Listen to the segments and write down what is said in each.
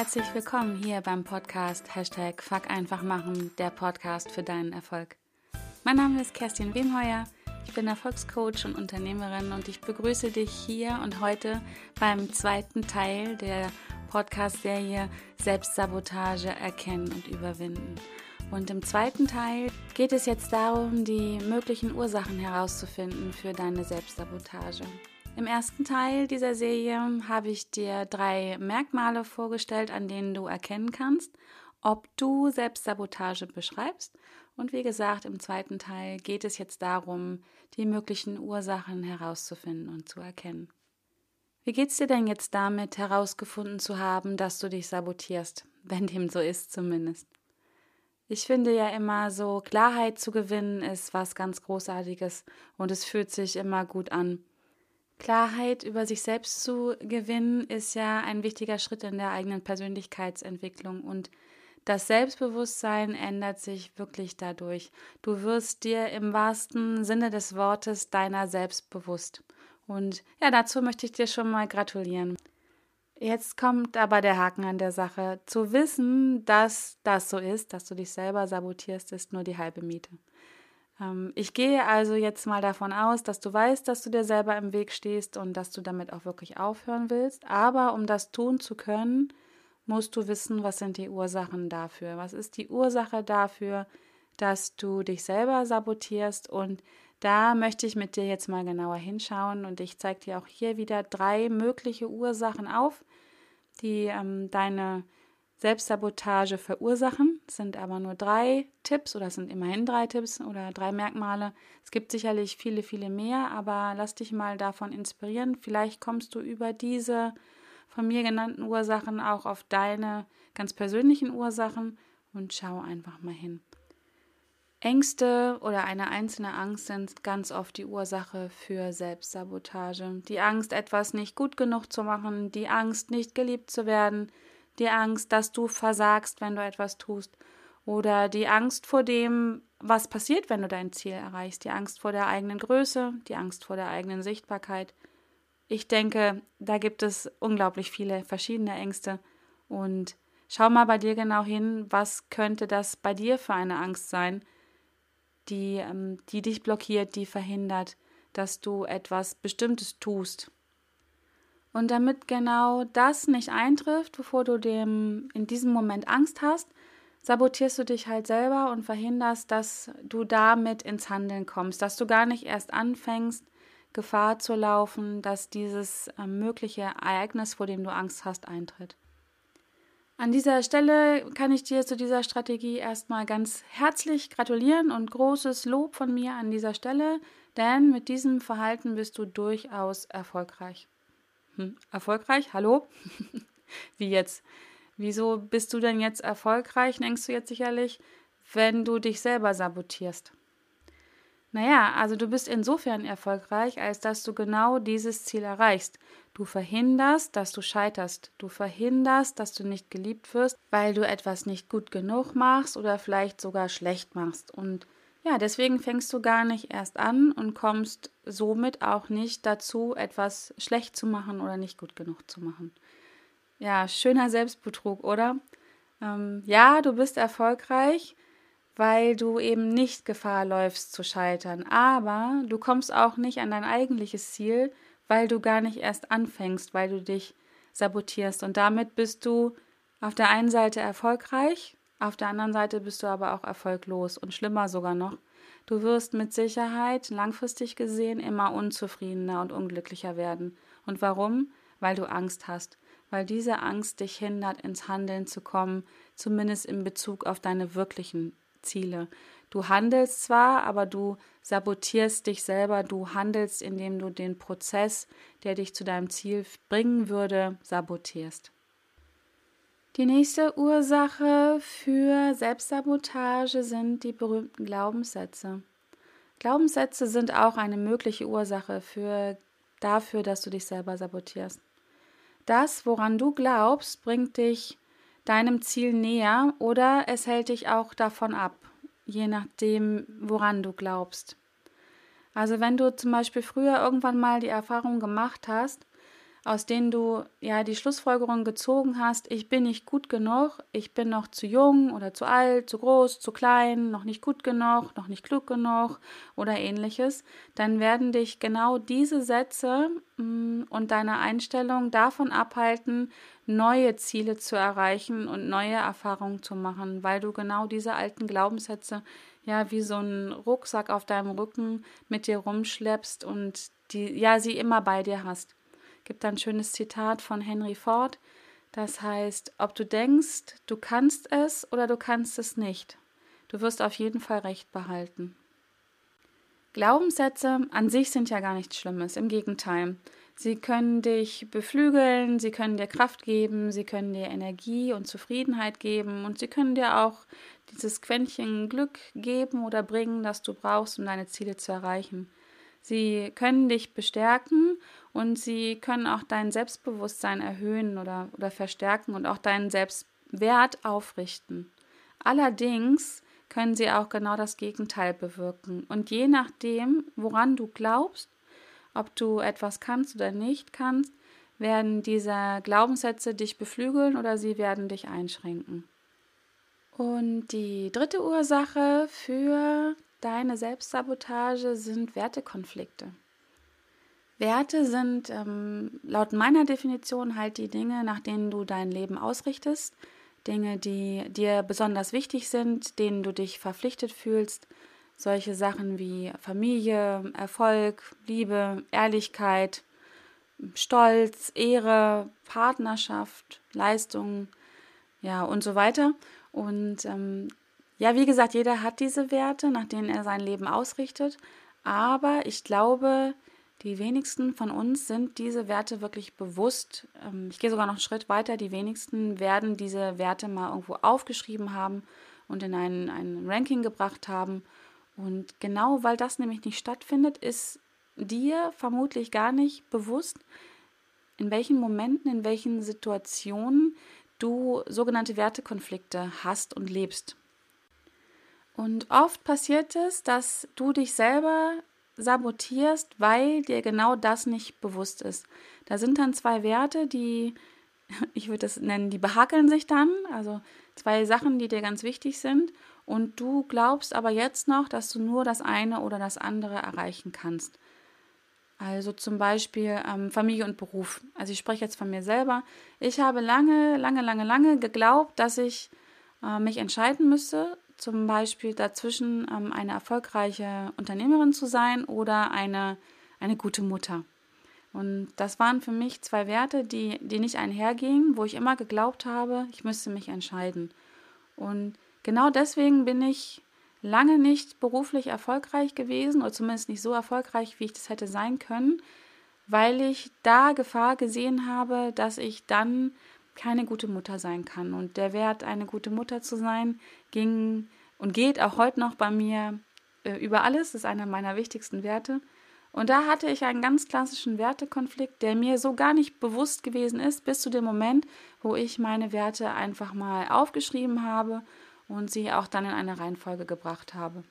herzlich willkommen hier beim Podcast Hashtag Fuck einfach machen, der Podcast für deinen Erfolg. Mein Name ist Kerstin Wemheuer, ich bin Erfolgscoach und Unternehmerin und ich begrüße dich hier und heute beim zweiten Teil der Podcast-Serie Selbstsabotage erkennen und überwinden. Und im zweiten Teil geht es jetzt darum, die möglichen Ursachen herauszufinden für deine Selbstsabotage. Im ersten Teil dieser Serie habe ich dir drei Merkmale vorgestellt, an denen du erkennen kannst, ob du Selbstsabotage beschreibst. Und wie gesagt, im zweiten Teil geht es jetzt darum, die möglichen Ursachen herauszufinden und zu erkennen. Wie geht's dir denn jetzt damit, herausgefunden zu haben, dass du dich sabotierst, wenn dem so ist zumindest? Ich finde ja immer so, Klarheit zu gewinnen ist was ganz Großartiges und es fühlt sich immer gut an. Klarheit über sich selbst zu gewinnen, ist ja ein wichtiger Schritt in der eigenen Persönlichkeitsentwicklung und das Selbstbewusstsein ändert sich wirklich dadurch. Du wirst dir im wahrsten Sinne des Wortes deiner selbst bewusst. Und ja, dazu möchte ich dir schon mal gratulieren. Jetzt kommt aber der Haken an der Sache. Zu wissen, dass das so ist, dass du dich selber sabotierst, ist nur die halbe Miete. Ähm, ich gehe also jetzt mal davon aus, dass du weißt, dass du dir selber im Weg stehst und dass du damit auch wirklich aufhören willst. Aber um das tun zu können, musst du wissen, was sind die Ursachen dafür. Was ist die Ursache dafür, dass du dich selber sabotierst? Und da möchte ich mit dir jetzt mal genauer hinschauen und ich zeige dir auch hier wieder drei mögliche Ursachen auf, die ähm, deine Selbstsabotage verursachen. Es sind aber nur drei Tipps oder es sind immerhin drei Tipps oder drei Merkmale. Es gibt sicherlich viele, viele mehr, aber lass dich mal davon inspirieren. Vielleicht kommst du über diese von mir genannten Ursachen auch auf deine ganz persönlichen Ursachen und schau einfach mal hin. Ängste oder eine einzelne Angst sind ganz oft die Ursache für Selbstsabotage. Die Angst, etwas nicht gut genug zu machen, die Angst, nicht geliebt zu werden, die Angst, dass du versagst, wenn du etwas tust, oder die Angst vor dem, was passiert, wenn du dein Ziel erreichst, die Angst vor der eigenen Größe, die Angst vor der eigenen Sichtbarkeit. Ich denke, da gibt es unglaublich viele verschiedene Ängste und schau mal bei dir genau hin, was könnte das bei dir für eine Angst sein, die, ähm, die dich blockiert, die verhindert, dass du etwas Bestimmtes tust. Und damit genau das nicht eintrifft, bevor du dem in diesem Moment Angst hast, sabotierst du dich halt selber und verhinderst, dass du damit ins Handeln kommst, dass du gar nicht erst anfängst, Gefahr zu laufen, dass dieses äh, mögliche Ereignis, vor dem du Angst hast, eintritt. An dieser Stelle kann ich dir zu dieser Strategie erstmal ganz herzlich gratulieren und großes Lob von mir an dieser Stelle, denn mit diesem Verhalten bist du durchaus erfolgreich. Hm, erfolgreich? Hallo? Wie jetzt? Wieso bist du denn jetzt erfolgreich, denkst du jetzt sicherlich, wenn du dich selber sabotierst? Naja, also du bist insofern erfolgreich, als dass du genau dieses Ziel erreichst. Du verhinderst, dass du scheiterst. Du verhinderst, dass du nicht geliebt wirst, weil du etwas nicht gut genug machst oder vielleicht sogar schlecht machst. Und ja, deswegen fängst du gar nicht erst an und kommst somit auch nicht dazu, etwas schlecht zu machen oder nicht gut genug zu machen. Ja, schöner Selbstbetrug, oder? Ähm, ja, du bist erfolgreich, weil du eben nicht Gefahr läufst zu scheitern, aber du kommst auch nicht an dein eigentliches Ziel, weil du gar nicht erst anfängst, weil du dich sabotierst. Und damit bist du auf der einen Seite erfolgreich, auf der anderen Seite bist du aber auch erfolglos und schlimmer sogar noch. Du wirst mit Sicherheit langfristig gesehen immer unzufriedener und unglücklicher werden. Und warum? Weil du Angst hast, weil diese Angst dich hindert, ins Handeln zu kommen, zumindest in Bezug auf deine wirklichen Ziele. Du handelst zwar, aber du sabotierst dich selber, du handelst, indem du den Prozess, der dich zu deinem Ziel bringen würde, sabotierst. Die nächste Ursache für Selbstsabotage sind die berühmten Glaubenssätze. Glaubenssätze sind auch eine mögliche Ursache für, dafür, dass du dich selber sabotierst. Das, woran du glaubst, bringt dich deinem Ziel näher oder es hält dich auch davon ab, je nachdem, woran du glaubst. Also wenn du zum Beispiel früher irgendwann mal die Erfahrung gemacht hast, aus denen du ja die Schlussfolgerung gezogen hast, ich bin nicht gut genug, ich bin noch zu jung oder zu alt, zu groß, zu klein, noch nicht gut genug, noch nicht klug genug oder ähnliches, dann werden dich genau diese Sätze mm, und deine Einstellung davon abhalten, neue Ziele zu erreichen und neue Erfahrungen zu machen, weil du genau diese alten Glaubenssätze ja wie so einen Rucksack auf deinem Rücken mit dir rumschleppst und die ja sie immer bei dir hast gibt ein schönes Zitat von Henry Ford, das heißt, ob du denkst, du kannst es oder du kannst es nicht, du wirst auf jeden Fall recht behalten. Glaubenssätze an sich sind ja gar nichts Schlimmes, im Gegenteil. Sie können dich beflügeln, sie können dir Kraft geben, sie können dir Energie und Zufriedenheit geben und sie können dir auch dieses Quäntchen Glück geben oder bringen, das du brauchst, um deine Ziele zu erreichen. Sie können dich bestärken und sie können auch dein Selbstbewusstsein erhöhen oder, oder verstärken und auch deinen Selbstwert aufrichten. Allerdings können sie auch genau das Gegenteil bewirken. Und je nachdem, woran du glaubst, ob du etwas kannst oder nicht kannst, werden diese Glaubenssätze dich beflügeln oder sie werden dich einschränken. Und die dritte Ursache für deine Selbstsabotage sind Wertekonflikte. Werte sind ähm, laut meiner Definition halt die Dinge, nach denen du dein Leben ausrichtest, Dinge, die dir besonders wichtig sind, denen du dich verpflichtet fühlst. Solche Sachen wie Familie, Erfolg, Liebe, Ehrlichkeit, Stolz, Ehre, Partnerschaft, Leistung, ja und so weiter. Und ähm, ja, wie gesagt, jeder hat diese Werte, nach denen er sein Leben ausrichtet. Aber ich glaube, die wenigsten von uns sind diese Werte wirklich bewusst. Ähm, ich gehe sogar noch einen Schritt weiter. Die wenigsten werden diese Werte mal irgendwo aufgeschrieben haben und in ein, ein Ranking gebracht haben. Und genau weil das nämlich nicht stattfindet, ist dir vermutlich gar nicht bewusst, in welchen Momenten, in welchen Situationen du sogenannte Wertekonflikte hast und lebst. Und oft passiert es, dass du dich selber sabotierst, weil dir genau das nicht bewusst ist. Da sind dann zwei Werte, die, ich würde das nennen, die behakeln sich dann, also zwei Sachen, die dir ganz wichtig sind. Und du glaubst aber jetzt noch, dass du nur das eine oder das andere erreichen kannst. Also zum Beispiel ähm, Familie und Beruf. Also ich spreche jetzt von mir selber. Ich habe lange, lange, lange, lange geglaubt, dass ich äh, mich entscheiden müsste zum Beispiel dazwischen ähm, eine erfolgreiche Unternehmerin zu sein oder eine, eine gute Mutter. Und das waren für mich zwei Werte, die, die nicht einhergingen, wo ich immer geglaubt habe, ich müsste mich entscheiden. Und genau deswegen bin ich lange nicht beruflich erfolgreich gewesen oder zumindest nicht so erfolgreich, wie ich das hätte sein können, weil ich da Gefahr gesehen habe, dass ich dann keine gute Mutter sein kann. Und der Wert, eine gute Mutter zu sein, ging und geht auch heute noch bei mir äh, über alles. Ist einer meiner wichtigsten Werte. Und da hatte ich einen ganz klassischen Wertekonflikt, der mir so gar nicht bewusst gewesen ist, bis zu dem Moment, wo ich meine Werte einfach mal aufgeschrieben habe und sie auch dann in eine Reihenfolge gebracht habe.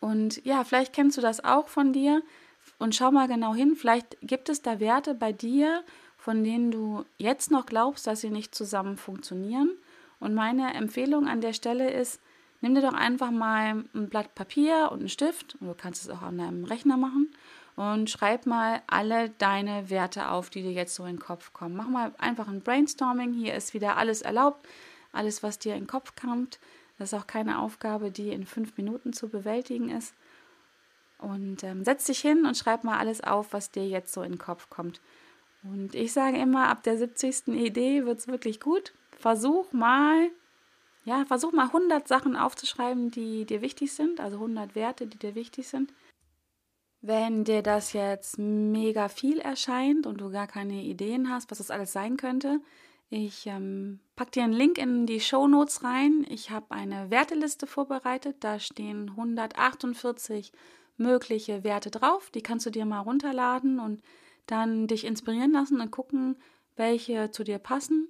Und ja, vielleicht kennst du das auch von dir und schau mal genau hin, vielleicht gibt es da Werte bei dir, von denen du jetzt noch glaubst, dass sie nicht zusammen funktionieren. Und meine Empfehlung an der Stelle ist, nimm dir doch einfach mal ein Blatt Papier und einen Stift, du kannst es auch an deinem Rechner machen, und schreib mal alle deine Werte auf, die dir jetzt so in den Kopf kommen. Mach mal einfach ein Brainstorming. Hier ist wieder alles erlaubt, alles, was dir in den Kopf kommt. Das ist auch keine Aufgabe, die in fünf Minuten zu bewältigen ist. Und ähm, setz dich hin und schreib mal alles auf, was dir jetzt so in den Kopf kommt. Und ich sage immer, ab der 70. Idee wird es wirklich gut. Versuch mal, ja, versuch mal 100 Sachen aufzuschreiben, die dir wichtig sind, also 100 Werte, die dir wichtig sind. Wenn dir das jetzt mega viel erscheint und du gar keine Ideen hast, was das alles sein könnte, ich ähm, pack dir einen Link in die Show Notes rein. Ich habe eine Werteliste vorbereitet. Da stehen 148 mögliche Werte drauf. Die kannst du dir mal runterladen und dann dich inspirieren lassen und gucken, welche zu dir passen.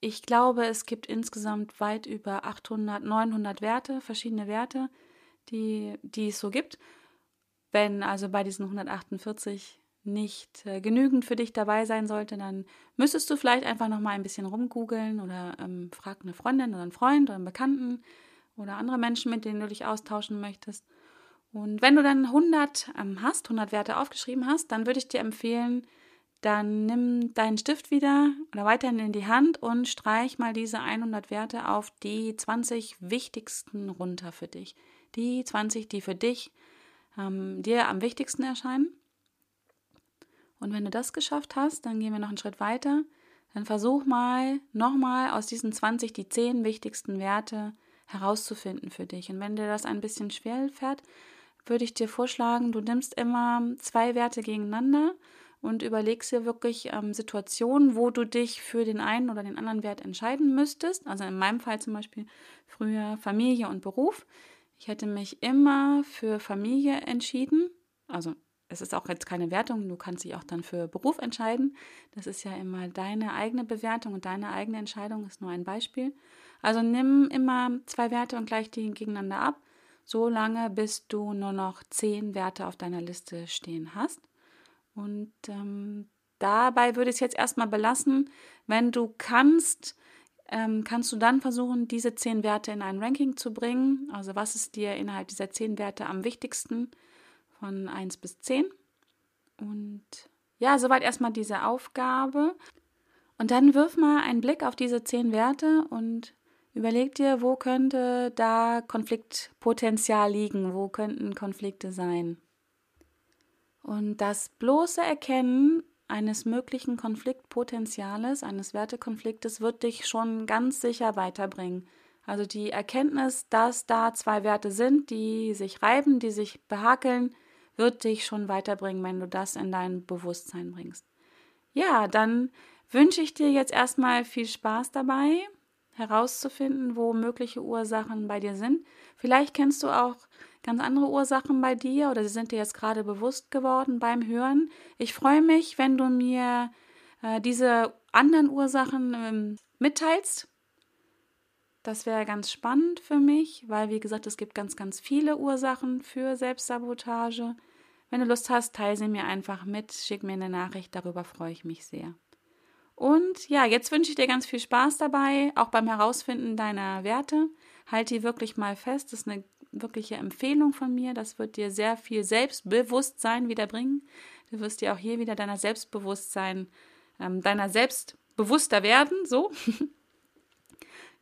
Ich glaube, es gibt insgesamt weit über 800, 900 Werte, verschiedene Werte, die, die es so gibt. Wenn also bei diesen 148 nicht äh, genügend für dich dabei sein sollte, dann müsstest du vielleicht einfach noch mal ein bisschen rumgoogeln oder ähm, frag eine Freundin oder einen Freund oder einen Bekannten oder andere Menschen, mit denen du dich austauschen möchtest. Und wenn du dann 100 ähm, hast, 100 Werte aufgeschrieben hast, dann würde ich dir empfehlen, dann nimm deinen Stift wieder oder weiterhin in die Hand und streich mal diese 100 Werte auf die 20 wichtigsten runter für dich. Die 20, die für dich ähm, dir am wichtigsten erscheinen. Und wenn du das geschafft hast, dann gehen wir noch einen Schritt weiter. Dann versuch mal nochmal aus diesen 20 die 10 wichtigsten Werte herauszufinden für dich. Und wenn dir das ein bisschen schwer fährt, würde ich dir vorschlagen, du nimmst immer zwei Werte gegeneinander und überlegst dir wirklich ähm, Situationen, wo du dich für den einen oder den anderen Wert entscheiden müsstest. Also in meinem Fall zum Beispiel früher Familie und Beruf. Ich hätte mich immer für Familie entschieden. Also es ist auch jetzt keine Wertung, du kannst dich auch dann für Beruf entscheiden. Das ist ja immer deine eigene Bewertung und deine eigene Entscheidung ist nur ein Beispiel. Also nimm immer zwei Werte und gleich die gegeneinander ab, so lange bis du nur noch zehn Werte auf deiner Liste stehen hast. Und ähm, dabei würde ich es jetzt erstmal belassen. Wenn du kannst, ähm, kannst du dann versuchen, diese zehn Werte in ein Ranking zu bringen. Also was ist dir innerhalb dieser zehn Werte am wichtigsten? von 1 bis 10. Und ja, soweit erstmal diese Aufgabe. Und dann wirf mal einen Blick auf diese 10 Werte und überleg dir, wo könnte da Konfliktpotenzial liegen, wo könnten Konflikte sein. Und das bloße Erkennen eines möglichen Konfliktpotenziales, eines Wertekonfliktes, wird dich schon ganz sicher weiterbringen. Also die Erkenntnis, dass da zwei Werte sind, die sich reiben, die sich behakeln, wird dich schon weiterbringen, wenn du das in dein Bewusstsein bringst. Ja, dann wünsche ich dir jetzt erstmal viel Spaß dabei, herauszufinden, wo mögliche Ursachen bei dir sind. Vielleicht kennst du auch ganz andere Ursachen bei dir oder sie sind dir jetzt gerade bewusst geworden beim Hören. Ich freue mich, wenn du mir äh, diese anderen Ursachen ähm, mitteilst. Das wäre ganz spannend für mich, weil, wie gesagt, es gibt ganz, ganz viele Ursachen für Selbstsabotage. Wenn du Lust hast, teile sie mir einfach mit, schick mir eine Nachricht, darüber freue ich mich sehr. Und ja, jetzt wünsche ich dir ganz viel Spaß dabei, auch beim Herausfinden deiner Werte. Halt die wirklich mal fest, das ist eine wirkliche Empfehlung von mir. Das wird dir sehr viel Selbstbewusstsein wiederbringen. Du wirst dir auch hier wieder deiner Selbstbewusstsein, ähm, deiner Selbstbewusster werden, so.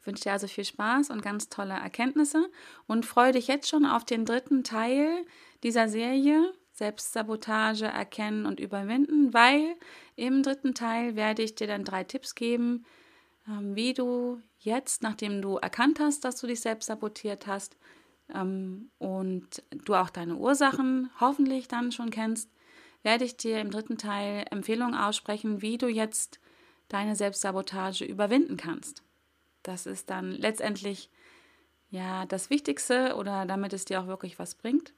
Ich wünsche dir also viel Spaß und ganz tolle Erkenntnisse und freue dich jetzt schon auf den dritten Teil dieser Serie Selbstsabotage erkennen und überwinden, weil im dritten Teil werde ich dir dann drei Tipps geben, ähm, wie du jetzt, nachdem du erkannt hast, dass du dich selbst sabotiert hast ähm, und du auch deine Ursachen hoffentlich dann schon kennst, werde ich dir im dritten Teil Empfehlungen aussprechen, wie du jetzt deine Selbstsabotage überwinden kannst. Das ist dann letztendlich ja das Wichtigste oder damit es dir auch wirklich was bringt.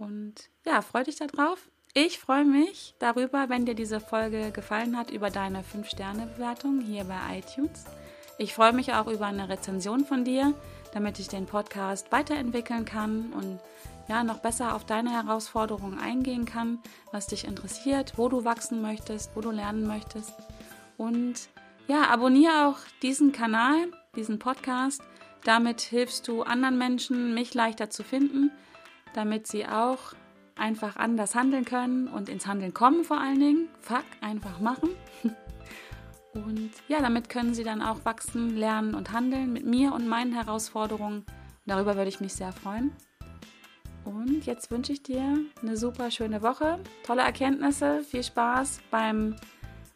Und ja, freu dich darauf. Ich freue mich darüber, wenn dir diese Folge gefallen hat, über deine 5-Sterne-Bewertung hier bei iTunes. Ich freue mich auch über eine Rezension von dir, damit ich den Podcast weiterentwickeln kann und ja, noch besser auf deine Herausforderungen eingehen kann, was dich interessiert, wo du wachsen möchtest, wo du lernen möchtest. Und ja, abonniere auch diesen Kanal, diesen Podcast. Damit hilfst du anderen Menschen, mich leichter zu finden damit sie auch einfach anders handeln können und ins Handeln kommen vor allen Dingen. Fuck, einfach machen. Und ja, damit können sie dann auch wachsen, lernen und handeln mit mir und meinen Herausforderungen. Darüber würde ich mich sehr freuen. Und jetzt wünsche ich dir eine super schöne Woche, tolle Erkenntnisse, viel Spaß beim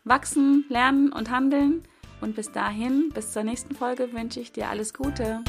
Wachsen, Lernen und Handeln. Und bis dahin, bis zur nächsten Folge wünsche ich dir alles Gute.